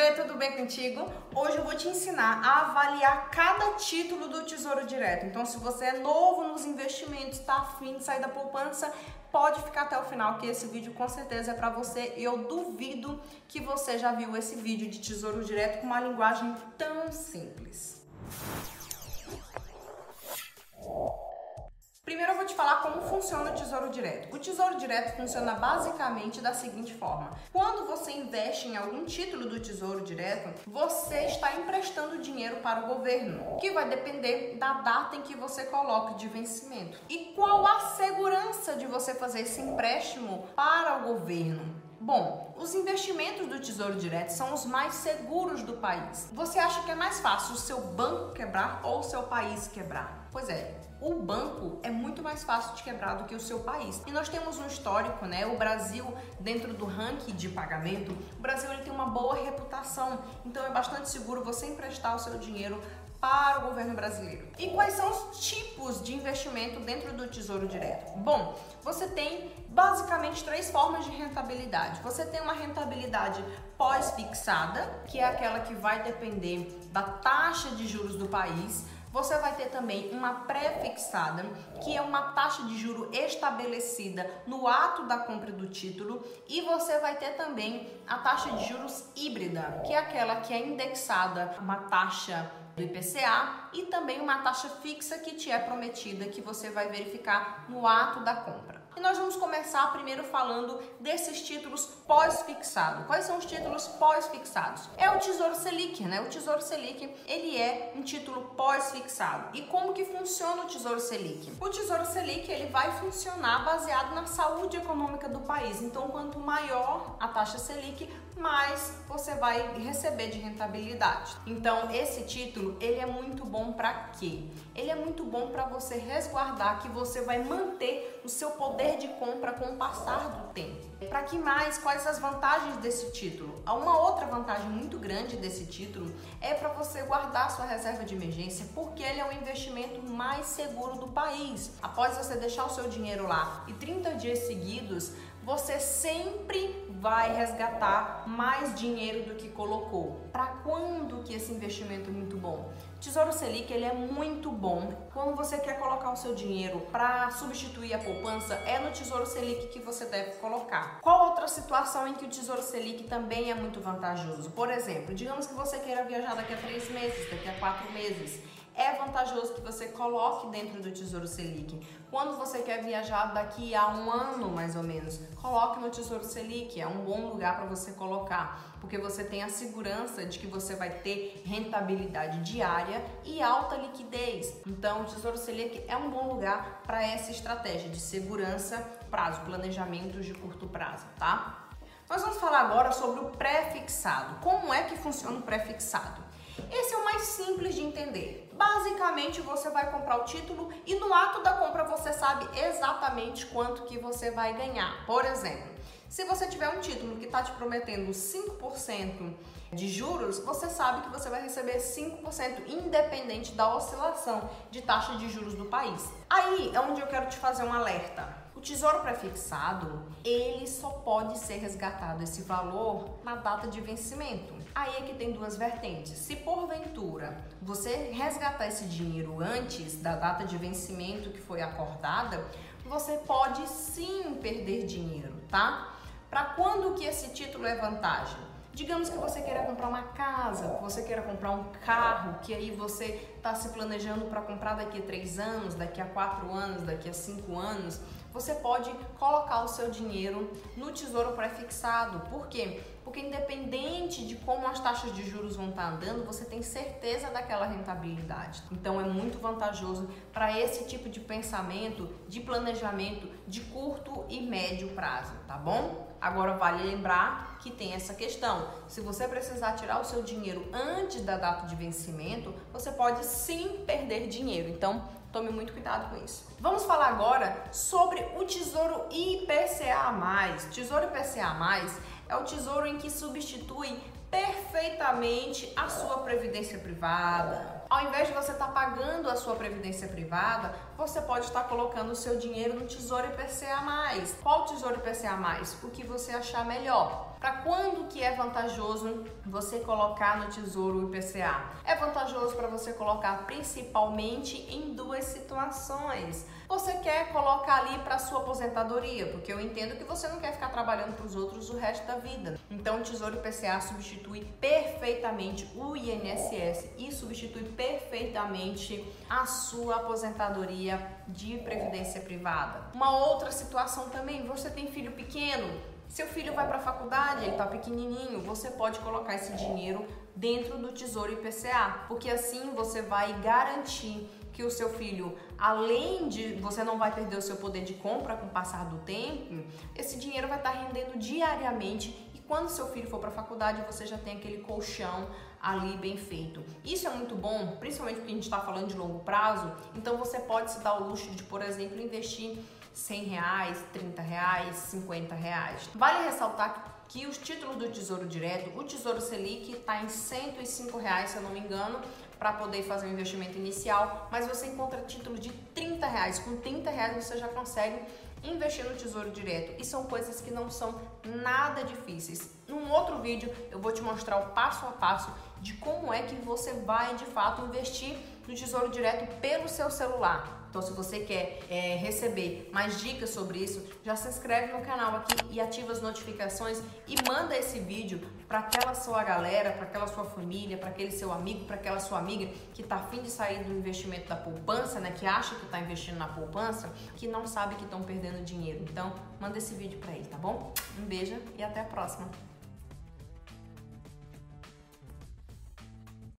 bebê, tudo bem contigo? Hoje eu vou te ensinar a avaliar cada título do Tesouro Direto. Então, se você é novo nos investimentos, está afim de sair da poupança, pode ficar até o final, que esse vídeo com certeza é para você. Eu duvido que você já viu esse vídeo de Tesouro Direto com uma linguagem tão simples. Primeiro eu vou te falar como funciona o Tesouro Direto. O Tesouro Direto funciona basicamente da seguinte forma: quando você investe em algum título do Tesouro Direto, você está emprestando dinheiro para o governo, que vai depender da data em que você coloca de vencimento. E qual a segurança de você fazer esse empréstimo para o governo? Bom, os investimentos do Tesouro Direto são os mais seguros do país. Você acha que é mais fácil o seu banco quebrar ou o seu país quebrar? Pois é, o banco é muito mais fácil de quebrar do que o seu país. E nós temos um histórico, né? O Brasil, dentro do ranking de pagamento, o Brasil ele tem uma boa reputação. Então é bastante seguro você emprestar o seu dinheiro para o governo brasileiro. E quais são os tipos de investimento dentro do Tesouro Direto? Bom, você tem basicamente três formas de rentabilidade. Você tem uma rentabilidade pós-fixada, que é aquela que vai depender da taxa de juros do país. Você vai ter também uma pré-fixada, que é uma taxa de juro estabelecida no ato da compra do título, e você vai ter também a taxa de juros híbrida, que é aquela que é indexada uma taxa do IPCA e também uma taxa fixa que te é prometida que você vai verificar no ato da compra. E nós vamos começar primeiro falando desses títulos pós-fixado. Quais são os títulos pós-fixados? É o Tesouro Selic, né? O Tesouro Selic, ele é um título pós-fixado. E como que funciona o Tesouro Selic? O Tesouro Selic, ele vai funcionar baseado na saúde econômica do país. Então, quanto maior a taxa Selic, mais você vai receber de rentabilidade. Então, esse título, ele é muito bom para quê? Ele é muito bom para você resguardar que você vai manter o seu poder de compra com o passar do tempo. Para que mais? Quais as vantagens desse título? Uma outra vantagem muito grande desse título é para você guardar sua reserva de emergência, porque ele é o investimento mais seguro do país. Após você deixar o seu dinheiro lá e 30 dias seguidos, você sempre vai resgatar mais dinheiro do que colocou. Para quando que esse investimento é muito bom? Tesouro Selic ele é muito bom quando você quer colocar o seu dinheiro para substituir a poupança, é no Tesouro Selic que você deve colocar. Qual outra situação em que o Tesouro Selic também é muito vantajoso? Por exemplo, digamos que você queira viajar daqui a três meses, daqui a quatro meses é vantajoso que você coloque dentro do Tesouro Selic. Quando você quer viajar daqui a um ano, mais ou menos, coloque no Tesouro Selic, é um bom lugar para você colocar, porque você tem a segurança de que você vai ter rentabilidade diária e alta liquidez. Então, o Tesouro Selic é um bom lugar para essa estratégia de segurança, prazo, planejamento de curto prazo, tá? Nós vamos falar agora sobre o pré-fixado. Como é que funciona o pré-fixado? Esse é o mais simples de entender. Basicamente, você vai comprar o título e no ato da compra você sabe exatamente quanto que você vai ganhar. Por exemplo, se você tiver um título que está te prometendo 5% de juros, você sabe que você vai receber 5% independente da oscilação de taxa de juros do país. Aí é onde eu quero te fazer um alerta. O tesouro prefixado, ele só pode ser resgatado esse valor na data de vencimento. Aí é que tem duas vertentes. Se porventura você resgatar esse dinheiro antes da data de vencimento que foi acordada, você pode sim perder dinheiro, tá? Para quando que esse título é vantagem? Digamos que você queira comprar uma casa, que você queira comprar um carro, que aí você está se planejando para comprar daqui a três anos, daqui a quatro anos, daqui a cinco anos você pode colocar o seu dinheiro no tesouro pré-fixado. Por quê? Porque independente de como as taxas de juros vão estar andando, você tem certeza daquela rentabilidade. Então é muito vantajoso para esse tipo de pensamento, de planejamento de curto e médio prazo, tá bom? Agora vale lembrar que tem essa questão. Se você precisar tirar o seu dinheiro antes da data de vencimento, você pode sim perder dinheiro. Então, Tome muito cuidado com isso. Vamos falar agora sobre o Tesouro IPCA+. Tesouro IPCA+, é o tesouro em que substitui perfeitamente a sua previdência privada. Ao invés de você estar tá pagando a sua previdência privada, você pode estar colocando o seu dinheiro no Tesouro IPCA+. Qual Tesouro IPCA+? O que você achar melhor. Para quando que é vantajoso você colocar no Tesouro IPCA? É vantajoso para você colocar principalmente em duas situações. Você quer colocar ali para sua aposentadoria, porque eu entendo que você não quer ficar trabalhando para os outros o resto da vida. Então, o Tesouro IPCA substitui perfeitamente o INSS e substitui perfeitamente a sua aposentadoria de previdência privada. Uma outra situação também, você tem filho pequeno, seu filho vai para a faculdade, ele está pequenininho, você pode colocar esse dinheiro dentro do Tesouro IPCA, porque assim você vai garantir que o seu filho, além de você não vai perder o seu poder de compra com o passar do tempo, esse dinheiro vai estar rendendo diariamente quando seu filho for para a faculdade, você já tem aquele colchão ali bem feito. Isso é muito bom, principalmente porque a gente está falando de longo prazo, então você pode se dar o luxo de, por exemplo, investir 100 reais, 30 reais, 50 reais. Vale ressaltar que os títulos do Tesouro Direto, o Tesouro Selic está em 105 reais, se eu não me engano, para poder fazer um investimento inicial, mas você encontra título de 30 reais. Com 30 reais você já consegue investir no Tesouro Direto. E são coisas que não são nada difíceis. Num outro vídeo eu vou te mostrar o passo a passo de como é que você vai de fato investir no Tesouro Direto pelo seu celular. Então, se você quer é, receber mais dicas sobre isso, já se inscreve no canal aqui e ativa as notificações e manda esse vídeo para aquela sua galera, para aquela sua família, para aquele seu amigo, para aquela sua amiga que está afim de sair do investimento da poupança, né? Que acha que está investindo na poupança, que não sabe que estão perdendo dinheiro. Então, manda esse vídeo para ele, tá bom? Um beijo e até a próxima.